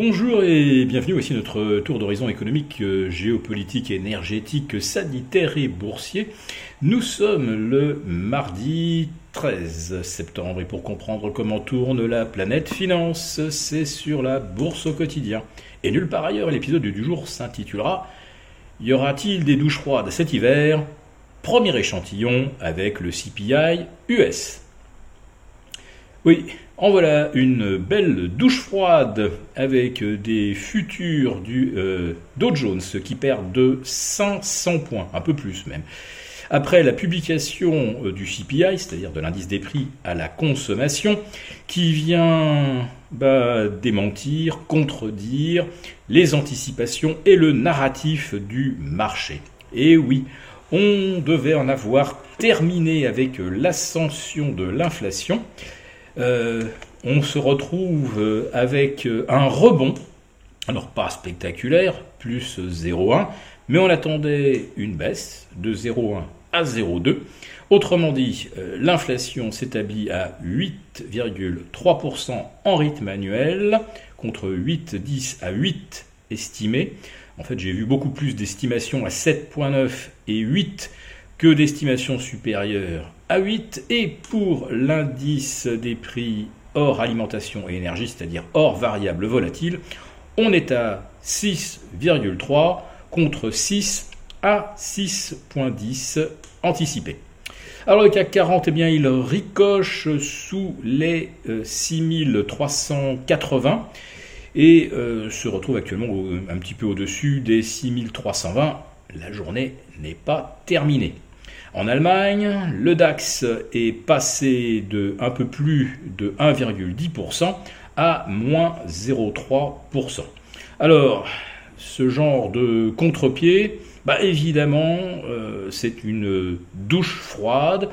Bonjour et bienvenue aussi notre tour d'horizon économique, euh, géopolitique, énergétique, sanitaire et boursier. Nous sommes le mardi 13 septembre et pour comprendre comment tourne la planète finance, c'est sur la bourse au quotidien. Et nulle part ailleurs, l'épisode du jour s'intitulera Y aura-t-il des douches froides cet hiver? Premier échantillon avec le CPI US. Oui, en voilà une belle douche froide avec des futurs du euh, Dow Jones qui perdent de 500 points, un peu plus même. Après la publication euh, du CPI, c'est-à-dire de l'indice des prix à la consommation, qui vient bah, démentir, contredire les anticipations et le narratif du marché. Et oui, on devait en avoir terminé avec l'ascension de l'inflation. Euh, on se retrouve euh, avec euh, un rebond, alors pas spectaculaire, plus 0,1, mais on attendait une baisse de 0,1 à 0,2. Autrement dit, l'inflation s'établit à 8,3% en rythme annuel, contre 8,10 à 8 estimé. En fait, j'ai vu beaucoup plus d'estimations à 7,9 et 8 que d'estimations supérieures à 8. Et pour l'indice des prix hors alimentation et énergie, c'est-à-dire hors variable volatile, on est à 6,3 contre 6 à 6,10 anticipé. Alors le CAC 40, eh bien, il ricoche sous les 6380 euh, et euh, se retrouve actuellement un petit peu au-dessus des 6320. La journée n'est pas terminée. En Allemagne, le DAX est passé de un peu plus de 1,10% à moins 0,3%. Alors, ce genre de contre-pied, bah évidemment, euh, c'est une douche froide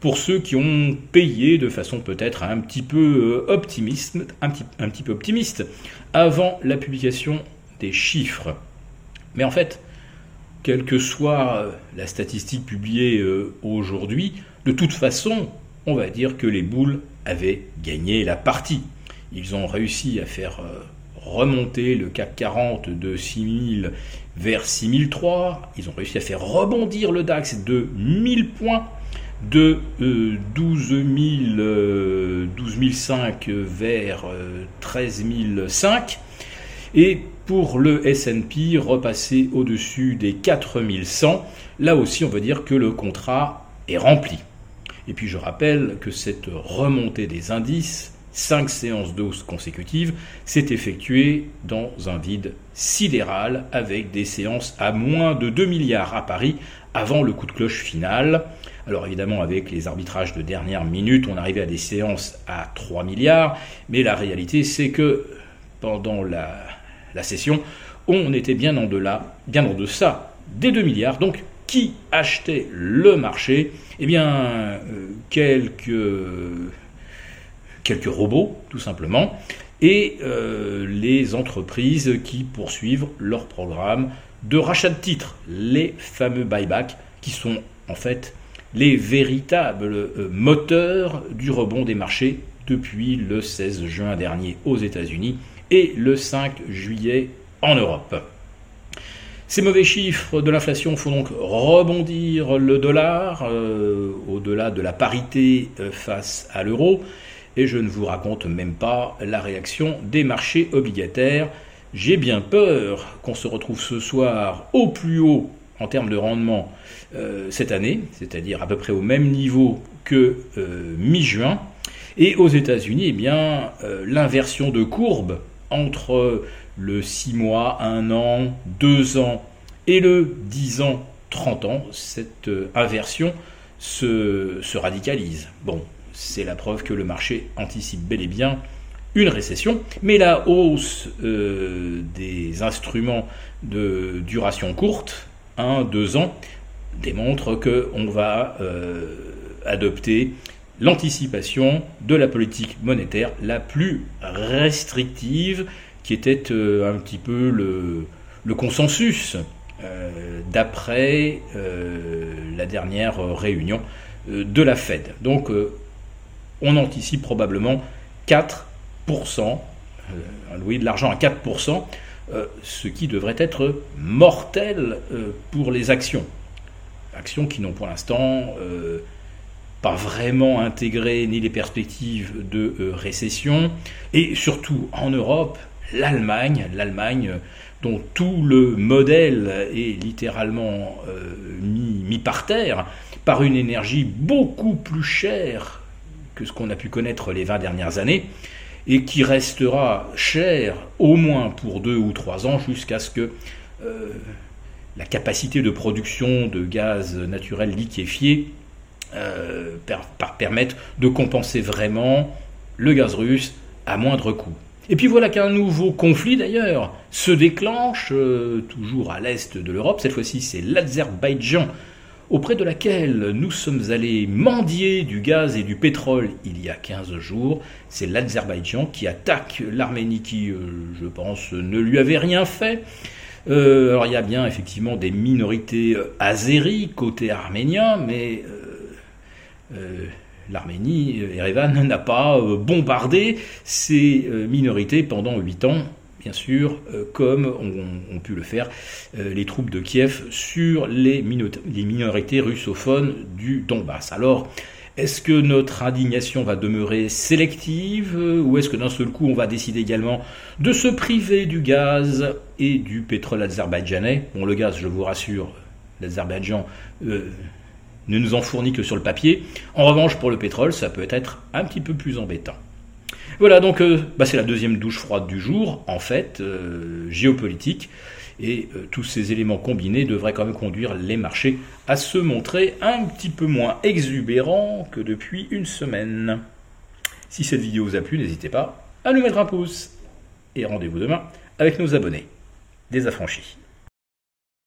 pour ceux qui ont payé de façon peut-être un petit peu euh, optimiste, un petit, un petit peu optimiste, avant la publication des chiffres. Mais en fait, quelle que soit euh, la statistique publiée euh, aujourd'hui, de toute façon, on va dire que les boules avaient gagné la partie. Ils ont réussi à faire euh, remonter le CAC 40 de 6000 vers 6003. Ils ont réussi à faire rebondir le DAX de 1000 points de 12 005 vers 13 005. Et pour le S&P, repasser au-dessus des 4100, là aussi on veut dire que le contrat est rempli. Et puis je rappelle que cette remontée des indices, 5 séances d'hausse consécutives, s'est effectuée dans un vide sidéral avec des séances à moins de 2 milliards à Paris avant le coup de cloche final. Alors évidemment, avec les arbitrages de dernière minute, on arrivait à des séances à 3 milliards, mais la réalité c'est que pendant la, la session, on était bien en delà, bien en deçà des 2 milliards. Donc, qui achetait le marché? Eh bien, euh, quelques, robots, tout simplement, et euh, les entreprises qui poursuivent leur programme de rachat de titres, les fameux buybacks, qui sont en fait les véritables euh, moteurs du rebond des marchés depuis le 16 juin dernier aux États-Unis et le 5 juillet en Europe. Ces mauvais chiffres de l'inflation font donc rebondir le dollar euh, au-delà de la parité euh, face à l'euro. Et je ne vous raconte même pas la réaction des marchés obligataires. J'ai bien peur qu'on se retrouve ce soir au plus haut en termes de rendement euh, cette année, c'est-à-dire à peu près au même niveau que mi-juin. Et aux États-Unis, eh l'inversion de courbe entre le 6 mois, 1 an, 2 ans et le 10 ans, 30 ans, cette euh, inversion se, radicalise. Bon, c'est la preuve que le marché anticipe bel et bien une récession, mais la hausse euh, des instruments de duration courte, 1, 2 ans, démontre qu'on va euh, adopter l'anticipation de la politique monétaire la plus restrictive, qui était euh, un petit peu le, consensus euh, d'après euh, la dernière réunion de la Fed. Donc on anticipe probablement 4% allouer de l'argent à 4%, ce qui devrait être mortel pour les actions. Actions qui n'ont pour l'instant pas vraiment intégré ni les perspectives de récession, et surtout en Europe, l'Allemagne, l'Allemagne dont tout le modèle est littéralement euh, mis, par terre par une énergie beaucoup plus chère que ce qu'on a pu connaître les 20 dernières années, et qui restera chère au moins pour deux ou trois ans jusqu'à ce que euh, la capacité de production de gaz naturel liquéfié euh, permette de compenser vraiment le gaz russe à moindre coût. Et puis voilà qu'un nouveau conflit d'ailleurs se déclenche, euh, toujours à l'est de l'Europe, cette fois-ci c'est l'Azerbaïdjan, auprès de laquelle nous sommes allés mendier du gaz et du pétrole il y a 15 jours. C'est l'Azerbaïdjan qui attaque l'Arménie qui, euh, je pense, ne lui avait rien fait. Alors il y a bien effectivement des minorités azéries côté arménien, mais l'Arménie, Erevan, n'a pas euh, bombardé ces euh, minorités pendant huit ans, bien sûr, euh, comme ont, pu le faire les troupes de Kiev sur les, minorités russophones du Donbass. Alors, est-ce que notre indignation va demeurer sélective ou est-ce que d'un seul coup on va décider également de se priver du gaz et du pétrole azerbaïdjanais? Bon, le gaz, je vous rassure, l'Azerbaïdjan ne nous en fournit que sur le papier. En revanche, pour le pétrole, ça peut être un petit peu plus embêtant. Voilà, donc euh, bah, c'est la deuxième douche froide du jour, en fait, euh, géopolitique. Et euh, tous ces éléments combinés devraient quand même conduire les marchés à se montrer un petit peu moins exubérants que depuis une semaine. Si cette vidéo vous a plu, n'hésitez pas à nous mettre un pouce. Et rendez-vous demain avec nos abonnés, des affranchis.